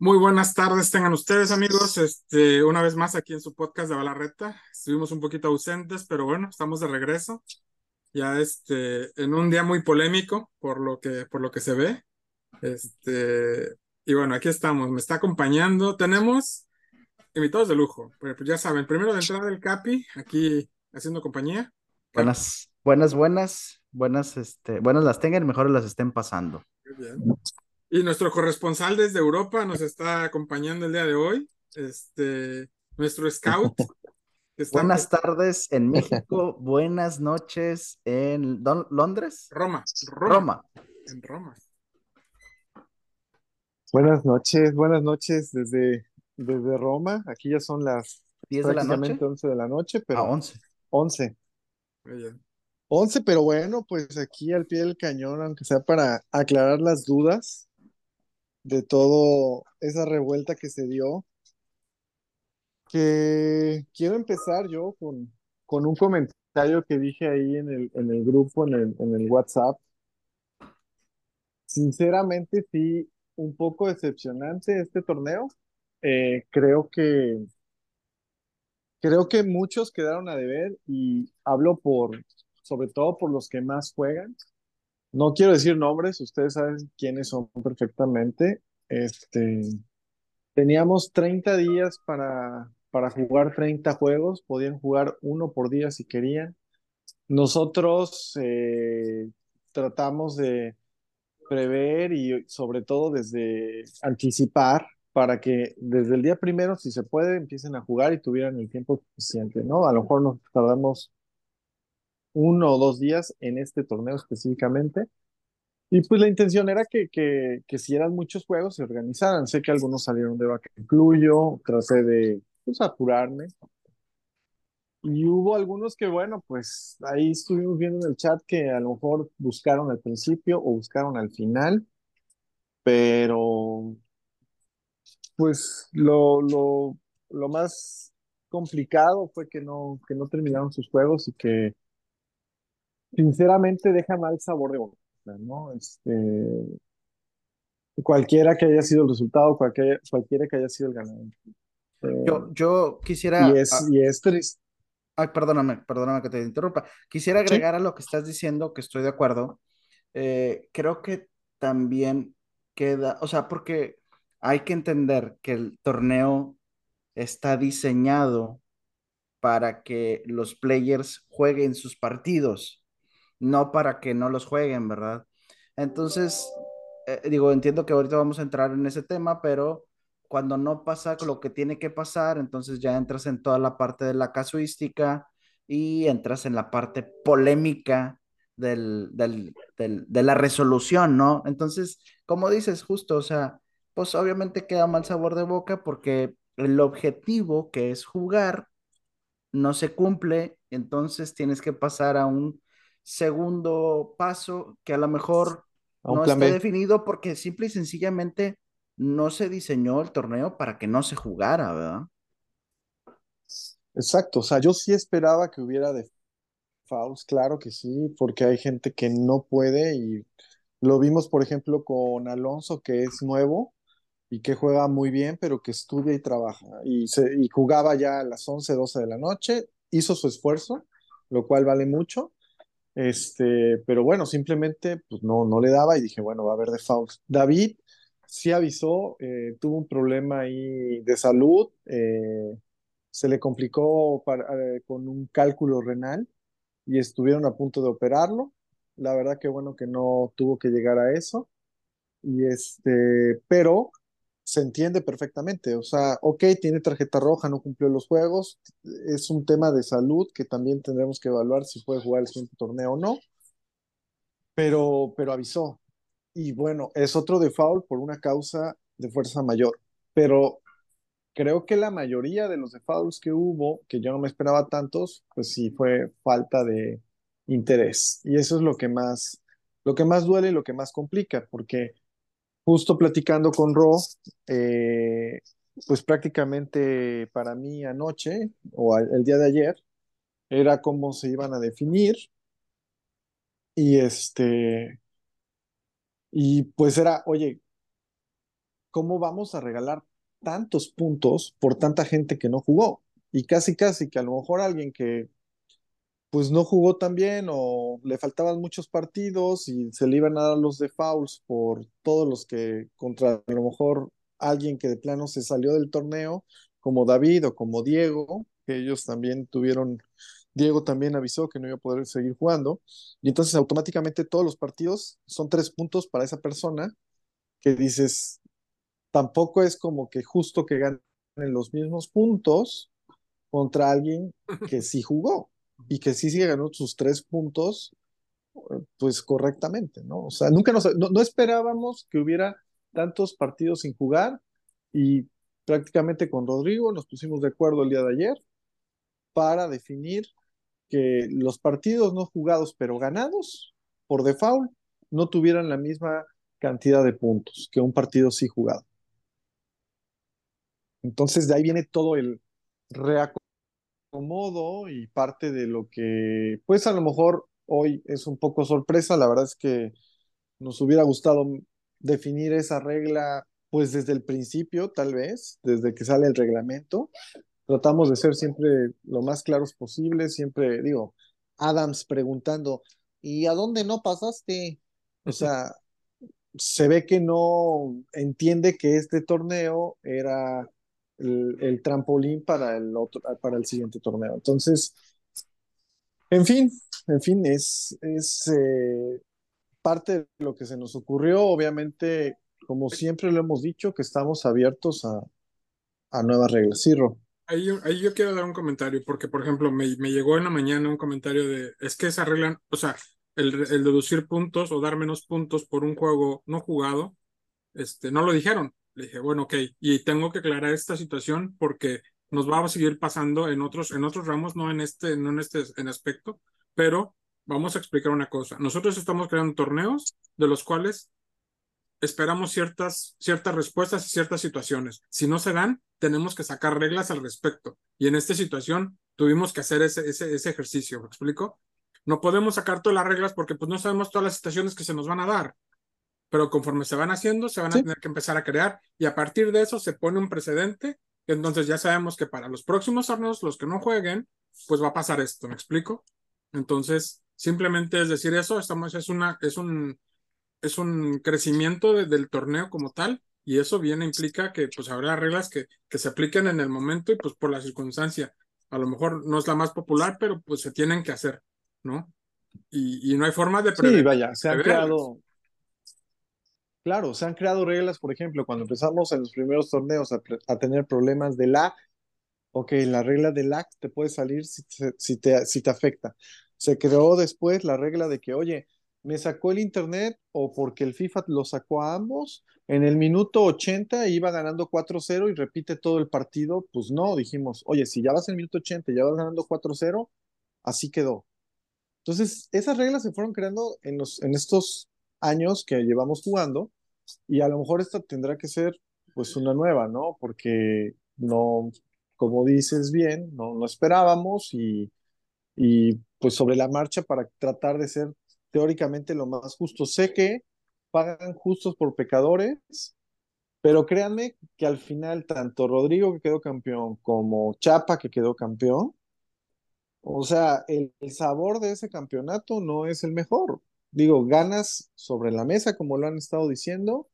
Muy buenas tardes, tengan ustedes amigos, este, una vez más aquí en su podcast de Balarreta. Estuvimos un poquito ausentes, pero bueno, estamos de regreso. Ya este, en un día muy polémico por lo que, por lo que se ve. Este, y bueno, aquí estamos, me está acompañando. Tenemos invitados de lujo, pues ya saben, primero de entrada el Capi, aquí haciendo compañía. Buenas, buenas, buenas, buenas, este, buenas las tengan, mejor las estén pasando. Muy bien. Y nuestro corresponsal desde Europa nos está acompañando el día de hoy, este, nuestro scout. Buenas tardes en México, buenas noches en Londres. Roma, Roma. En Roma. Buenas noches, buenas noches desde, desde Roma. Aquí ya son las 10 de la noche. 11 de la noche, pero. A 11. 11. Muy bien. 11, pero bueno, pues aquí al pie del cañón, aunque sea para aclarar las dudas de todo esa revuelta que se dio, que quiero empezar yo con, con un comentario que dije ahí en el, en el grupo, en el, en el WhatsApp. Sinceramente, sí, un poco decepcionante este torneo. Eh, creo que creo que muchos quedaron a deber y hablo por, sobre todo por los que más juegan. No quiero decir nombres, ustedes saben quiénes son perfectamente. Este, teníamos 30 días para, para jugar 30 juegos, podían jugar uno por día si querían. Nosotros eh, tratamos de prever y sobre todo desde anticipar para que desde el día primero, si se puede, empiecen a jugar y tuvieran el tiempo suficiente, ¿no? A lo mejor nos tardamos uno o dos días en este torneo específicamente. Y pues la intención era que, que, que si eran muchos juegos se organizaran. Sé que algunos salieron de vaca incluyo, traté de pues, apurarme. Y hubo algunos que, bueno, pues ahí estuvimos viendo en el chat que a lo mejor buscaron al principio o buscaron al final, pero pues lo, lo, lo más complicado fue que no, que no terminaron sus juegos y que sinceramente deja mal sabor de boca, ¿no? Este, cualquiera que haya sido el resultado, cualquiera, cualquiera que haya sido el ganador. yo, eh, yo quisiera... Y es, y es triste. Ay, perdóname, perdóname que te interrumpa. Quisiera agregar a lo que estás diciendo, que estoy de acuerdo. Eh, creo que también queda, o sea, porque hay que entender que el torneo está diseñado para que los players jueguen sus partidos no para que no los jueguen, ¿verdad? Entonces, eh, digo, entiendo que ahorita vamos a entrar en ese tema, pero cuando no pasa lo que tiene que pasar, entonces ya entras en toda la parte de la casuística y entras en la parte polémica del, de la resolución, ¿no? Entonces, como dices, justo, o sea, pues obviamente queda mal sabor de boca porque el objetivo que es jugar no se cumple, entonces tienes que pasar a un segundo paso que a lo mejor no está definido porque simple y sencillamente no se diseñó el torneo para que no se jugara, ¿verdad? Exacto, o sea, yo sí esperaba que hubiera de Faust, claro que sí, porque hay gente que no puede y lo vimos, por ejemplo, con Alonso, que es nuevo y que juega muy bien, pero que estudia y trabaja. Y, se, y jugaba ya a las 11, 12 de la noche, hizo su esfuerzo, lo cual vale mucho, este, pero bueno, simplemente pues no, no le daba y dije, bueno, va a haber de Faust. David sí avisó, eh, tuvo un problema ahí de salud, eh, se le complicó eh, con un cálculo renal y estuvieron a punto de operarlo. La verdad que bueno que no tuvo que llegar a eso. Y este, pero se entiende perfectamente. O sea, ok, tiene tarjeta roja, no cumplió los juegos. Es un tema de salud que también tendremos que evaluar si puede jugar el siguiente torneo o no. Pero, pero avisó. Y bueno, es otro default por una causa de fuerza mayor. Pero creo que la mayoría de los defaults que hubo, que yo no me esperaba tantos, pues sí fue falta de interés. Y eso es lo que más, lo que más duele y lo que más complica, porque justo platicando con Ro, eh, pues prácticamente para mí anoche o el día de ayer, era cómo se iban a definir. Y este, y pues era, oye, ¿cómo vamos a regalar tantos puntos por tanta gente que no jugó? Y casi, casi que a lo mejor alguien que pues no jugó tan bien o le faltaban muchos partidos y se le iban a dar los de fouls por todos los que contra a lo mejor alguien que de plano se salió del torneo, como David o como Diego, que ellos también tuvieron, Diego también avisó que no iba a poder seguir jugando, y entonces automáticamente todos los partidos son tres puntos para esa persona que dices, tampoco es como que justo que ganen los mismos puntos contra alguien que sí jugó y que sí, sí ganó sus tres puntos, pues correctamente, ¿no? O sea, nunca nos, no, no esperábamos que hubiera tantos partidos sin jugar y prácticamente con Rodrigo nos pusimos de acuerdo el día de ayer para definir que los partidos no jugados pero ganados por default no tuvieran la misma cantidad de puntos que un partido sí jugado. Entonces de ahí viene todo el reacomodo y parte de lo que pues a lo mejor hoy es un poco sorpresa, la verdad es que nos hubiera gustado definir esa regla pues desde el principio, tal vez, desde que sale el reglamento. Tratamos de ser siempre lo más claros posible, siempre digo, Adams preguntando, ¿y a dónde no pasaste? O sea, se ve que no entiende que este torneo era el, trampolín para el, otro, para el siguiente torneo. Entonces, en fin, en fin, es, es eh, parte de lo que se nos ocurrió. Obviamente, como siempre lo hemos dicho, que estamos abiertos a, a nuevas reglas. Sí. Ahí, yo- ahí yo quiero dar un comentario, porque por ejemplo, me, me llegó en la mañana un comentario de, es que esa regla, o sea, el, el deducir puntos o dar menos puntos por un juego no jugado, este, no lo dijeron. Le dije, bueno, ok, y tengo que aclarar esta situación porque nos va a seguir pasando en otros, en otros ramos, no en este, no en este en aspecto, pero vamos a explicar una cosa. Nosotros estamos creando torneos de los cuales esperamos ciertas, ciertas respuestas y ciertas situaciones. Si no se dan, tenemos que sacar reglas al respecto. Y en esta situación tuvimos que hacer ese, ese, ese ejercicio, ¿me explico? No podemos sacar todas las reglas porque pues no sabemos todas las situaciones que se nos van a dar. Pero conforme se van haciendo, se van Sí. a tener que empezar a crear y a partir de eso se pone un precedente. Entonces ya sabemos que para los próximos torneos, los que no jueguen, pues va a pasar esto, ¿me explico? Entonces, simplemente es decir eso, estamos, es una, es un, es un crecimiento de- del torneo como tal, y eso viene, implica que pues habrá reglas que, que se apliquen en el momento y pues por la circunstancia. A lo mejor no es la más popular, pero pues se tienen que hacer, ¿no? Y, y no hay forma de Sí, vaya, se han creado, claro, se han creado reglas, por ejemplo, cuando empezamos en los primeros torneos a, tener problemas de lag, ok, la regla de lag te puede salir si te, si te, si te afecta. Se creó después la regla de que, oye, me sacó el internet o porque el FIFA lo sacó a ambos, en el minuto 80 iba ganando 4-0 y repite todo el partido, pues no, dijimos, oye, si ya vas en el minuto 80 y ya vas ganando 4-0, así quedó. Entonces, esas reglas se fueron creando en, los, en estos años que llevamos jugando y a lo mejor esta tendrá que ser pues una nueva, ¿no? Porque no, como dices bien, no, no esperábamos y, y pues sobre la marcha para tratar de ser teóricamente lo más justo. Sé que pagan justos por pecadores, pero créanme que al final tanto Rodrigo que quedó campeón como Chapa que quedó campeón, o sea, el, el sabor de ese campeonato no es el mejor. Digo, ganas sobre la mesa, como lo han estado diciendo.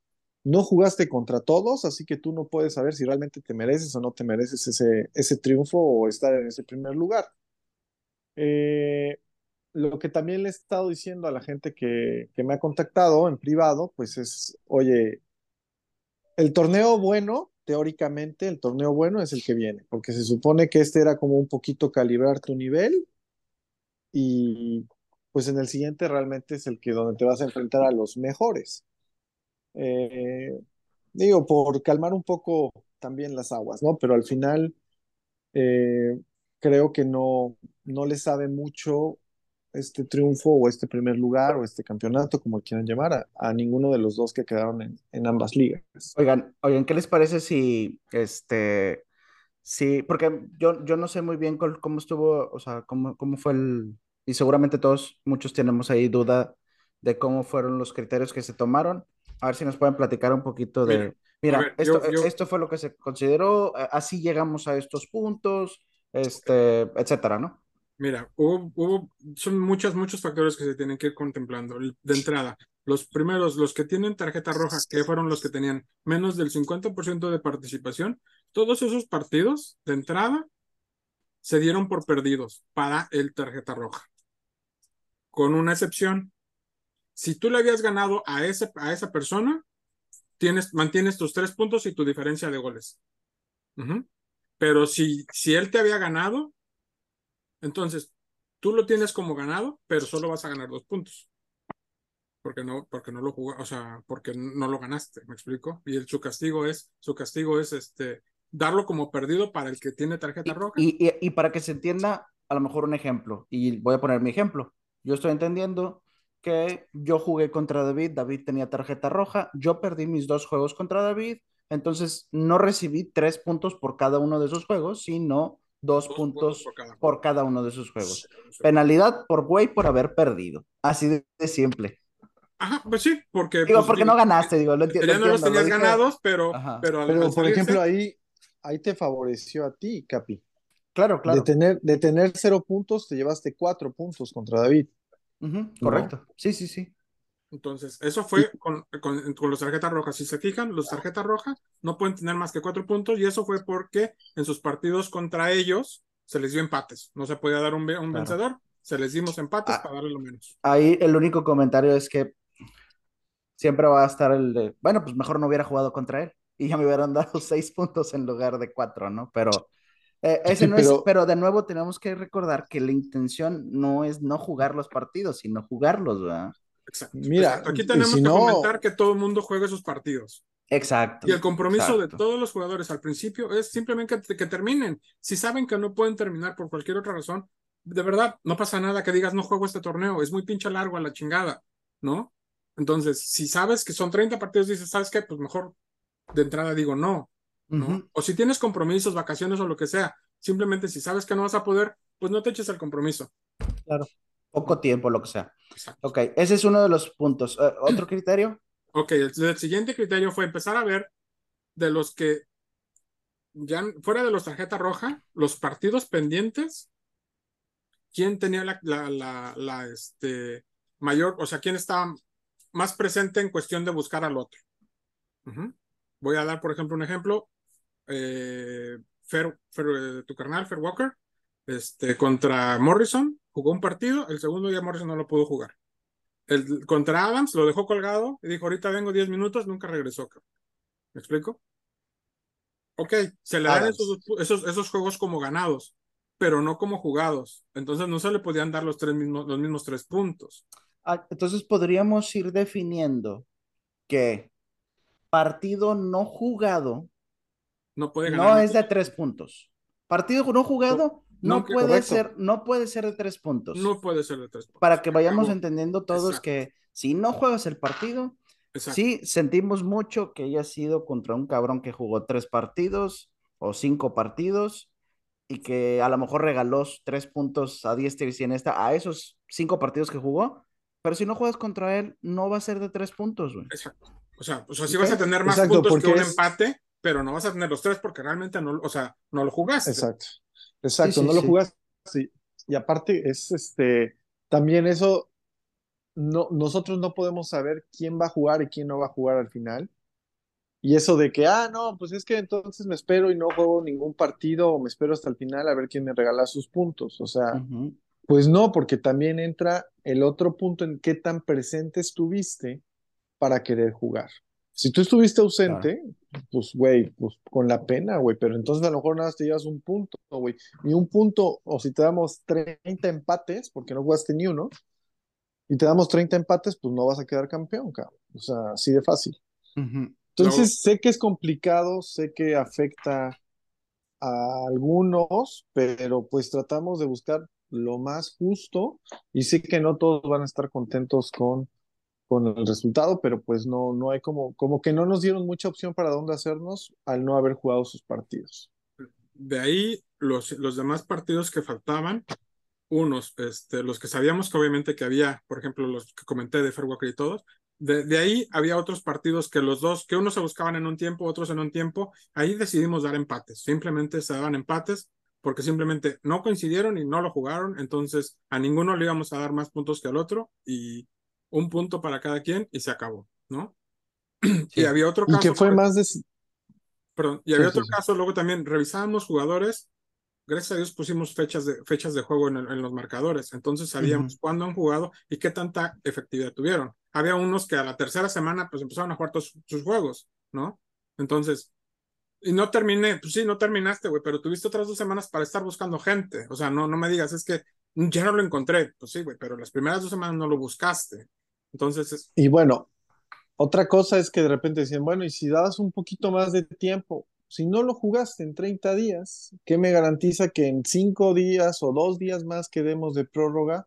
No jugaste contra todos, así que tú no puedes saber si realmente te mereces o no te mereces ese, ese triunfo o estar en ese primer lugar. Eh, lo que también le he estado diciendo a la gente que, que me ha contactado en privado, pues es, oye, el torneo bueno, teóricamente, el torneo bueno es el que viene, porque se supone que este era como un poquito calibrar tu nivel y pues en el siguiente realmente es el que donde te vas a enfrentar a los mejores. Eh, digo, por calmar un poco también las aguas, ¿no? Pero al final eh, creo que no, no le sabe mucho este triunfo o este primer lugar o este campeonato, como quieran llamar, a, ninguno de los dos que quedaron en, en ambas ligas. Oigan, oigan, ¿qué les parece si este Sí, porque yo, yo no sé muy bien cómo estuvo, o sea, cómo, cómo fue el, y seguramente todos, muchos tenemos ahí duda de cómo fueron los criterios que se tomaron. A ver si nos pueden platicar un poquito de, mira, esto, esto fue lo que se consideró, así llegamos a estos puntos, este, etcétera, ¿no? Mira, hubo, son muchos, muchos factores que se tienen que ir contemplando. De entrada, los primeros, los que tienen tarjeta roja, que fueron los que tenían menos del 50% de participación, todos esos partidos de entrada se dieron por perdidos para el tarjeta roja. Con una excepción. Si tú le habías ganado a, ese, a esa persona, tienes, mantienes tus tres puntos y tu diferencia de goles. Pero si, si él te había ganado, entonces, tú lo tienes como ganado, pero solo vas a ganar dos puntos. Porque no, porque no lo jugó, o sea, porque no lo ganaste, ¿me explico? Y el, su castigo es, su castigo es este, darlo como perdido para el que tiene tarjeta roja. Y, y, para que se entienda, a lo mejor un ejemplo, y voy a poner mi ejemplo. Yo estoy entendiendo que yo jugué contra David, David tenía tarjeta roja, yo perdí mis dos juegos contra David, entonces no recibí tres puntos por cada uno de esos juegos, sino dos, puntos, por, cada. uno de sus juegos. Penalidad por güey por haber perdido. Así de, simple. Ajá, pues sí, porque. Digo, pues, porque no ganaste, digo, lo entiendo. Ya no los tenías ganados, pero. Pero, pero por ejemplo, ahí, ahí te favoreció a ti, Capi. Claro, claro. De tener, de tener cero puntos, te llevaste cuatro puntos contra David. correcto. Sí, sí, sí. Entonces, eso fue con, con, con, los tarjetas rojas. Si se fijan, los tarjetas rojas no pueden tener más que cuatro puntos y eso fue porque en sus partidos contra ellos se les dio empates. No se podía dar un, un vencedor, se les dimos empates ah, para darle lo menos. Ahí el único comentario es que siempre va a estar el de, bueno, pues mejor no hubiera jugado contra él y ya me hubieran dado seis puntos en lugar de cuatro, ¿no? Pero eh, ese no pero, es, pero de nuevo tenemos que recordar que la intención no es no jugar los partidos, sino jugarlos, ¿verdad? Exacto. Mira, aquí tenemos que comentar que todo el mundo juegue sus partidos. Exacto. Y el compromiso de todos los jugadores al principio es simplemente que, que, terminen. Si saben que no pueden terminar por cualquier otra razón, de verdad, no pasa nada que digas no juego este torneo, es muy pinche largo a la chingada, ¿no? Entonces, si sabes que son 30 partidos, dices, ¿sabes qué? Pues mejor de entrada digo no, ¿no? O si tienes compromisos, vacaciones o lo que sea, simplemente si sabes que no vas a poder, pues no te eches el compromiso. Claro. Poco tiempo, lo que sea. Exacto. Ok, ese es uno de los puntos. Eh, ¿Otro criterio? Ok, el, siguiente criterio fue empezar a ver de los que ya fuera de los tarjeta roja, los partidos pendientes, quién tenía la, la, la, este, mayor, o sea, quién estaba más presente en cuestión de buscar al otro. Voy a dar, por ejemplo, un ejemplo. Eh, Fer, eh, tu carnal, Fer Walker, este, contra Morrison, jugó un partido, el segundo día Morrison no lo pudo jugar. El, contra Adams lo dejó colgado y dijo, ahorita vengo 10 minutos, nunca regresó. ¿Me explico? Ok, se le dan esos, esos, esos, juegos como ganados, pero no como jugados. Entonces no se le podían dar los, tres mismos, los mismos tres puntos. Ah, entonces podríamos ir definiendo que partido no jugado no, puede ganar no es de tres puntos. Partido no jugado no, puede ser, no puede ser de tres puntos. No puede ser de tres puntos. Para que vayamos entendiendo todos que si no juegas el partido, sí sentimos mucho que haya sido contra un cabrón que jugó tres partidos o cinco partidos y que a lo mejor regaló tres puntos a diestra y siniestra a esos cinco partidos que jugó, pero si no juegas contra él, no va a ser de tres puntos, güey. Exacto. O sea, o sea sí vas a tener más puntos que un empate, pero no vas a tener los tres porque realmente no, o sea, no lo jugaste. Exacto. Exacto, no lo jugaste. Y aparte es este, también eso, no, nosotros no podemos saber quién va a jugar y quién no va a jugar al final. Y eso de que, ah, no, pues es que entonces me espero y no juego ningún partido o me espero hasta el final a ver quién me regala sus puntos. O sea, pues no, porque también entra el otro punto en qué tan presente estuviste para querer jugar. Si tú estuviste ausente, pues, güey, pues con la pena, güey, pero entonces a lo mejor nada más te llevas un punto, güey. Ni un punto, o si te damos 30 empates, porque no jugaste ni uno, y te damos 30 empates, pues no vas a quedar campeón, cabrón. O sea, así de fácil. Entonces, sé que es complicado, sé que afecta a algunos, pero pues tratamos de buscar lo más justo y sé que no todos van a estar contentos con con el resultado, pero pues no, no hay como, como que no nos dieron mucha opción para dónde hacernos al no haber jugado sus partidos. de ahí los, los demás partidos que faltaban, unos, este, los que sabíamos que obviamente que había, por ejemplo, los que comenté de Fairwalker y todos, de, de, ahí había otros partidos que los dos, que unos se buscaban en un tiempo, otros en un tiempo, ahí decidimos dar empates, simplemente se daban empates porque simplemente no coincidieron y no lo jugaron, entonces a ninguno le íbamos a dar más puntos que al otro y un punto para cada quien y se acabó, ¿no? Sí. Y había otro caso. Que fue más de... Perdón, y había sí, otro sí, caso, luego también revisábamos jugadores, gracias a Dios pusimos fechas de, fechas de juego en, el, en los marcadores, entonces sabíamos uh -huh. cuándo han jugado y qué tanta efectividad tuvieron. Había unos que a la tercera semana pues empezaron a jugar todos sus juegos, ¿no? Entonces, y no terminé, pues sí, no terminaste, güey, pero tuviste otras dos semanas para estar buscando gente. O sea, no, no me digas, es que ya no lo encontré. Pues sí, güey, pero las primeras dos semanas no lo buscaste. Entonces es... Y bueno, otra cosa es que de repente decían, bueno, y si dabas un poquito más de tiempo, si no lo jugaste en 30 días, ¿qué me garantiza que en 5 días o 2 días más que demos de prórroga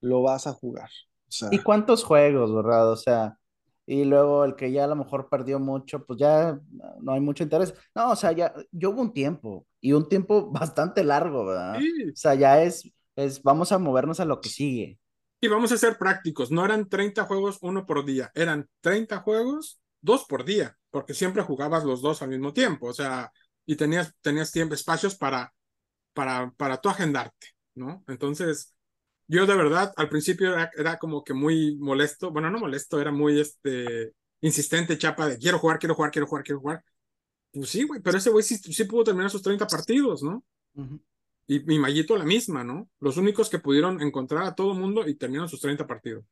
lo vas a jugar? O sea, ¿Y cuántos juegos, verdad? O sea, y luego el que ya a lo mejor perdió mucho, pues ya no hay mucho interés. No, o sea, ya, yo hubo un tiempo, y un tiempo bastante largo, ¿verdad? Sí. O sea, ya es, es, vamos a movernos a lo que sigue. Y vamos a ser prácticos, no eran 30 juegos uno por día, eran 30 juegos dos por día, porque siempre jugabas los dos al mismo tiempo, o sea, y tenías, tenías tiempo, espacios para, para, para tú agendarte, ¿no? Entonces, yo de verdad al principio era, era, como que muy molesto, bueno, no molesto, era muy este, insistente, chapa de quiero jugar, quiero jugar, quiero jugar, quiero jugar. Pues sí, güey, pero ese güey sí, sí, pudo terminar sus 30 partidos, ¿no? Uh -huh. Y mi Mallito la misma, ¿no? Los únicos que pudieron encontrar a todo mundo y terminaron sus 30 partidos.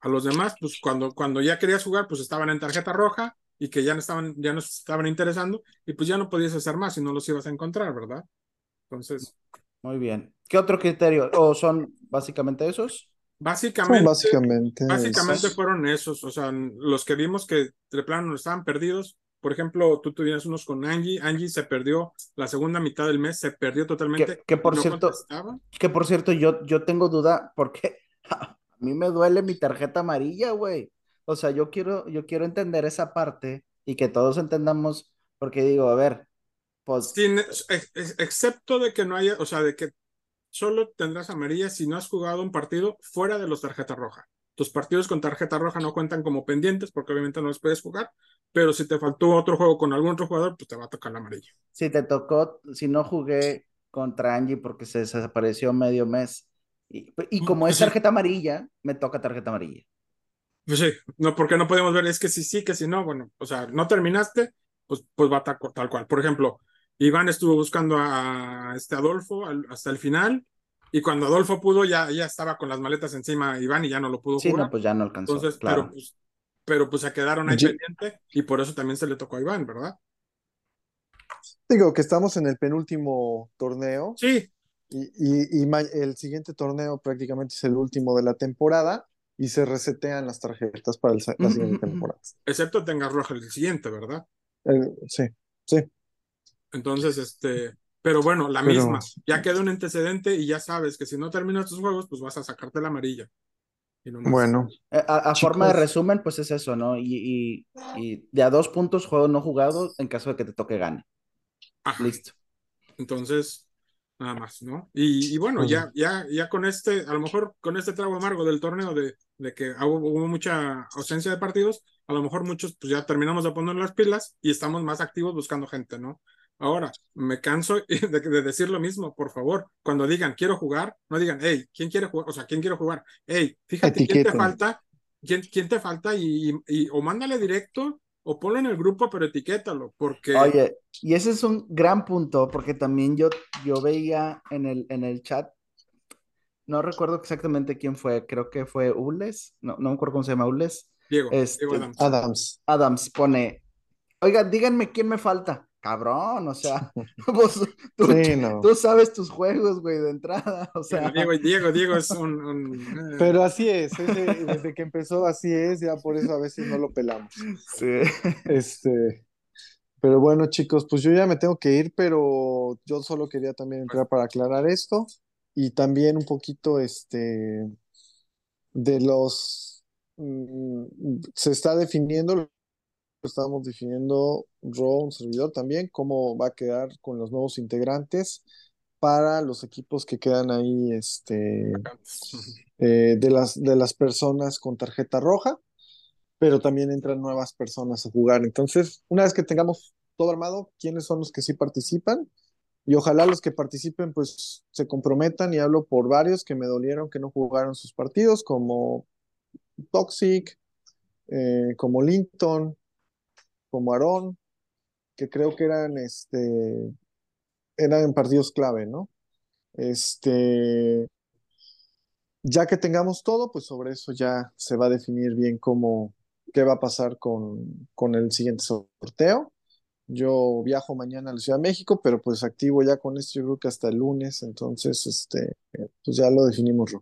A los demás, pues cuando, cuando ya querías jugar, pues estaban en tarjeta roja y que ya no estaban, ya no estaban interesando y pues ya no podías hacer más y no los ibas a encontrar, ¿verdad? Entonces, muy bien. ¿Qué otro criterio? ¿O son básicamente esos? Básicamente, son básicamente, básicamente fueron esos. O sea, los que vimos que de plano estaban perdidos. Por ejemplo, tú tuvieras unos con Angie. Angie se perdió la segunda mitad del mes, se perdió totalmente. Que, que por no cierto, contestaba. que por cierto, yo, yo tengo duda porque a mí me duele mi tarjeta amarilla, güey. O sea, yo quiero, yo quiero entender esa parte y que todos entendamos, porque digo, a ver, pues... Sin, excepto de que no haya, o sea, de que solo tendrás amarilla si no has jugado un partido fuera de los tarjetas rojas. Tus partidos con tarjeta roja no cuentan como pendientes porque obviamente no los puedes jugar, pero si te faltó otro juego con algún otro jugador, pues te va a tocar la amarilla. Si te tocó, si no jugué contra Angie porque se desapareció medio mes, y, y como es tarjeta amarilla, me toca tarjeta amarilla. Pues sí, no, porque no podemos ver, es que si sí, que si no, bueno, o sea, no terminaste, pues, pues va tal, tal cual. Por ejemplo, Iván estuvo buscando a este Adolfo al, hasta el final y cuando Adolfo pudo ya, ya estaba con las maletas encima Iván y ya no lo pudo sí, jugar. no, pues ya no alcanzó. Entonces, claro. pero, pues, pero pues se quedaron ahí pendiente y por eso también se le tocó a Iván, ¿verdad? Digo que estamos en el penúltimo torneo. Sí. Y, y, y el siguiente torneo prácticamente es el último de la temporada y se resetean las tarjetas para el, la siguiente temporada. Excepto tengas roja el siguiente, ¿verdad? El, sí, sí. Entonces, este, pero bueno, la pero, misma, ya queda un antecedente y ya sabes que si no terminas tus juegos, pues vas a sacarte la amarilla. Bueno. Eh, A, a forma de resumen, pues es eso, ¿no? Y, y, y, de a dos puntos juego no jugado en caso de que te toque gane. Ajá. Listo. Entonces, nada más, ¿no? Y, y bueno, uh -huh. ya, ya, ya con este, a lo mejor con este trago amargo del torneo de, de que hubo, hubo, mucha ausencia de partidos, a lo mejor muchos pues ya terminamos de poner las pilas y estamos más activos buscando gente, ¿no? Ahora, me canso de, de, decir lo mismo, por favor, cuando digan quiero jugar, no digan, hey, ¿quién quiere jugar? O sea, ¿quién quiere jugar? Hey, fíjate Etiqueta. quién te falta, quién, quién te falta y, y, y, o mándale directo o ponlo en el grupo, pero etiquétalo, porque... Oye, y ese es un gran punto, porque también yo, yo veía en el, en el chat, no recuerdo exactamente quién fue, creo que fue Ules, no, no me acuerdo cómo se llama Ules. Diego, este, Diego Adams. Adams. Adams pone, oiga, díganme quién me falta cabrón, o sea, vos, tú, sí, no. tú, sabes tus juegos, güey, de entrada, o sea. Diego, Diego, Diego es un... un... Eh. Pero así es, ese, desde que empezó así es, ya por eso a veces no lo pelamos. Sí. Este, pero bueno, chicos, pues yo ya me tengo que ir, pero yo solo quería también entrar para aclarar esto y también un poquito, este, de los, mm, se está definiendo estamos definiendo, Ro, un servidor también, cómo va a quedar con los nuevos integrantes para los equipos que quedan ahí este, eh, de, las, de las personas con tarjeta roja, pero también entran nuevas personas a jugar. Entonces, una vez que tengamos todo armado, quiénes son los que sí participan, y ojalá los que participen pues se comprometan y hablo por varios que me dolieron que no jugaron sus partidos, como Toxic, eh, como Linton, como Aaron, que creo que eran este eran partidos clave, ¿no? Este ya que tengamos todo, pues sobre eso ya se va a definir bien cómo qué va a pasar con, con el siguiente sorteo. Yo viajo mañana a la Ciudad de México, pero pues activo ya con esto, yo creo que hasta el lunes, entonces, este, pues ya lo definimos.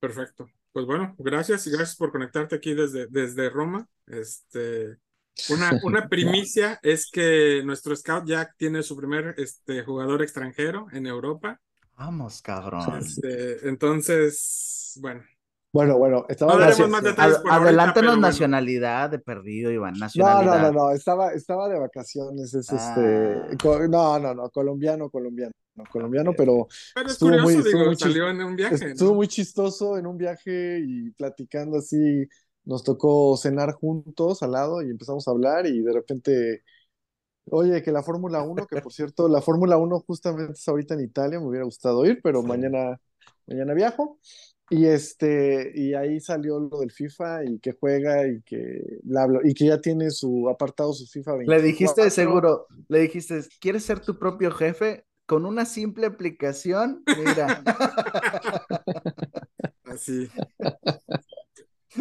Perfecto. Pues bueno, gracias y gracias por conectarte aquí desde, desde Roma. Este, una, una primicia es que nuestro scout Jack tiene su primer este, jugador extranjero en Europa. Vamos, cabrón. Este, entonces, bueno, bueno, bueno, estaba No Adelántanos nacionalidad de perdido, Iván. No, Nacionalidad. no, no, no, estaba, estaba de vacaciones, es Ah. este, co- no, no, no, colombiano, colombiano, no, colombiano, pero Pero es Estuvo curioso, muy- estuvo digo, muy salió en un viaje. estuvo ¿no? muy chistoso en un viaje y platicando así, nos tocó cenar juntos al lado y empezamos a hablar y de repente, oye, que la Fórmula 1, que por cierto, la Fórmula 1 justamente es ahorita en Italia, me hubiera gustado ir, pero Sí. mañana, mañana viajo. Y este, y ahí salió lo del FIFA y que juega y que bla, bla, y que ya tiene su apartado su FIFA Le 24. dijiste de seguro, le dijiste, ¿quieres ser tu propio jefe? Con una simple aplicación, mira. Así.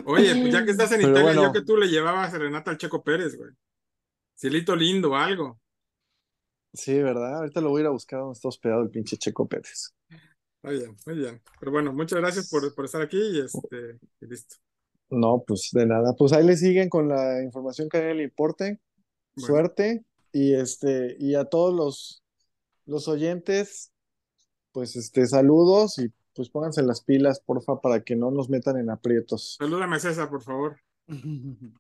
Oye, pues ya que estás en Pero Italia, bueno. yo que tú le llevabas serenata al Checo Pérez, güey. Cielito lindo, algo. Sí, ¿verdad? Ahorita lo voy a ir a buscar donde está hospedado el pinche Checo Pérez. Muy bien, muy bien. Pero bueno, muchas gracias por, por estar aquí y este, y listo. No, pues de nada. Pues ahí le siguen con la información que a él le importe. Bueno. Suerte. Y este, y a todos los, los oyentes, pues este, saludos y pues pónganse las pilas, porfa, para que no nos metan en aprietos. Salúdame a César, por favor.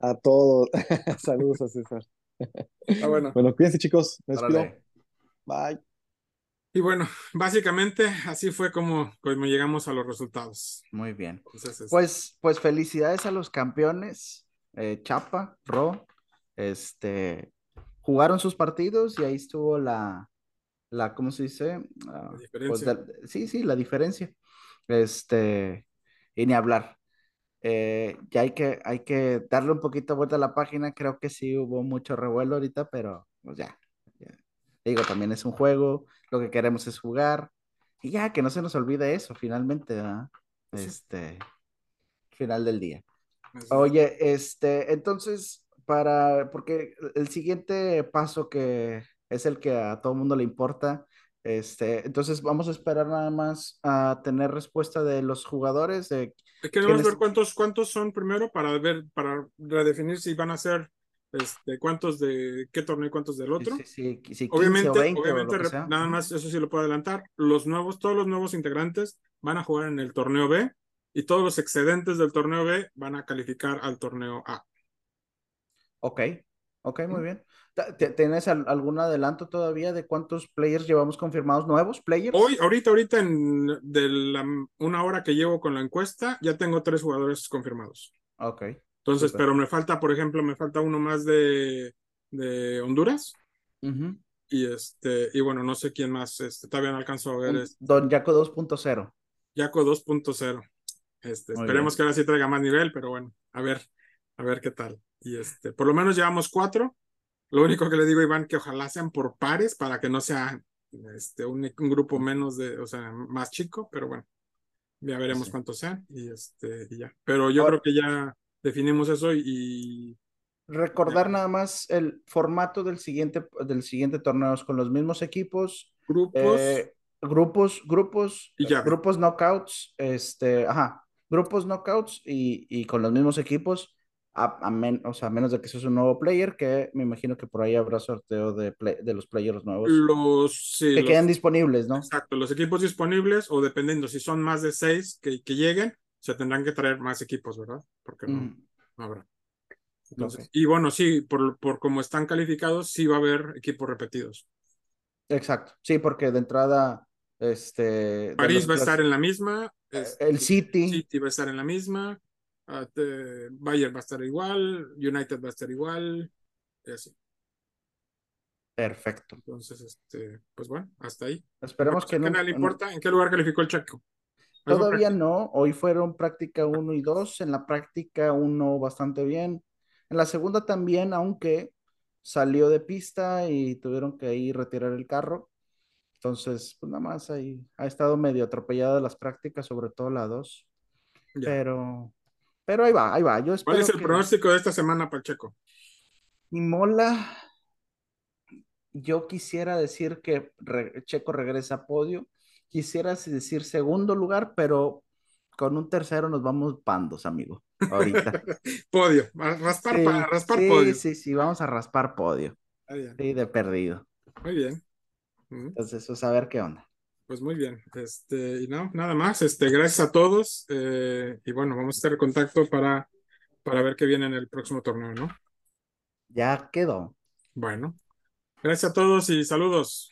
A todos. Saludos a César. Ah, bueno. Bueno, cuídense, chicos. Me despido. Bye. Y bueno, básicamente así fue como, como llegamos a los resultados. Muy bien. Entonces, Pues, pues felicidades a los campeones, eh, Chapa, Ro, este, jugaron sus partidos y ahí estuvo la, la, ¿cómo se dice? Ah, pues, de- sí, sí, la diferencia. Este, y ni hablar. Eh, ya hay que, hay que darle un poquito vuelta a la página. Creo que sí hubo mucho revuelo ahorita, pero pues ya, ya. Digo, también es un juego, lo que queremos es jugar. Y ya, que no se nos olvide eso, finalmente, ¿verdad? Sí. Este, final del día. es. Oye, este, entonces, para, porque el siguiente paso que es el que a todo mundo le importa, este, entonces vamos a esperar nada más a tener respuesta de los jugadores, de Queremos ¿quiénes- ver cuántos, cuántos son primero para ver, para redefinir si van a ser este, cuántos de qué torneo y cuántos del otro. si 15 Obviamente, o 20 o obviamente, lo que re- sea. nada más, eso sí lo puedo adelantar. Los nuevos, todos los nuevos integrantes van a jugar en el torneo B y todos los excedentes del torneo B van a calificar al torneo A. Ok, ok, muy bien. ¿Tienes al- algún adelanto todavía de cuántos players llevamos confirmados nuevos? ¿Players? Hoy, ahorita, ahorita, en de la, una hora que llevo con la encuesta, ya tengo tres jugadores confirmados. Ok, Entonces, pero me falta, por ejemplo, me falta uno más de, de Honduras. Y este, y bueno, no sé quién más, este, todavía no alcanzo a ver, Un- es Don Jaco 2.0. Yaco 2.0. Este, Muy esperemos bien. que ahora sí traiga más nivel, pero bueno, a ver, a ver qué tal. Y este, por lo menos llevamos cuatro. Lo único que le digo Iván, que ojalá sean por pares para que no sea este, un, un grupo menos de, o sea, más chico, pero bueno, ya veremos Sí. cuántos sean y este, y ya. Pero yo Ahora- creo que ya definimos eso y, y Recordar Ya. nada más el formato del siguiente, del siguiente torneo es con los mismos equipos, grupos. eh, grupos, grupos, Y llave. grupos knockouts, este, ajá, grupos knockouts y, y con los mismos equipos, a, a men- o sea, a menos de que seas un nuevo player, que me imagino que por ahí habrá sorteo de, play- de los players nuevos los, sí, que los- queden disponibles, ¿no? Exacto, los equipos disponibles o dependiendo si son más de seis que, que lleguen, se tendrán que traer más equipos, ¿verdad? Porque no, Mm, no habrá. Entonces, Y bueno, sí, por, por como están calificados, sí va a haber equipos repetidos. Exacto, sí, porque de entrada, este... París va a estar en la misma. Eh, el City. City va a estar en la misma. Uh, Bayern va a estar igual. United va a estar igual. Y así. Perfecto. Entonces, este, pues bueno, hasta ahí. Esperemos que no. le importa? ¿En qué lugar calificó el Chaco? Todavía no. Hoy fueron práctica 1 y 2. En la práctica 1 bastante bien. En la segunda también, aunque salió de pista y tuvieron que ir retirar el carro. Entonces, pues nada más ahí ha estado medio atropellada las prácticas, sobre todo la 2. Pero, pero ahí va, ahí va. Yo ¿Cuál es el pronóstico de esta semana, Pacheco? Y Mola, yo quisiera decir que Checo regresa a podio. Quisiera decir segundo lugar, pero con un tercero nos vamos pandos, amigo. Ahorita. podio, raspar, para, raspar podio. Sí, sí, vamos a raspar podio. Sí, de perdido. Muy bien. Entonces, pues a ver qué onda. Pues muy bien. Este, y no, nada más. Este, gracias a todos. Eh, y bueno, vamos a estar en contacto para, para ver qué viene en el próximo torneo, ¿no? Ya quedó. Bueno. Gracias a todos y saludos.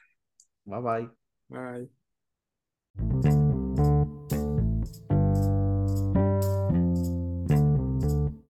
Bye bye. Bye.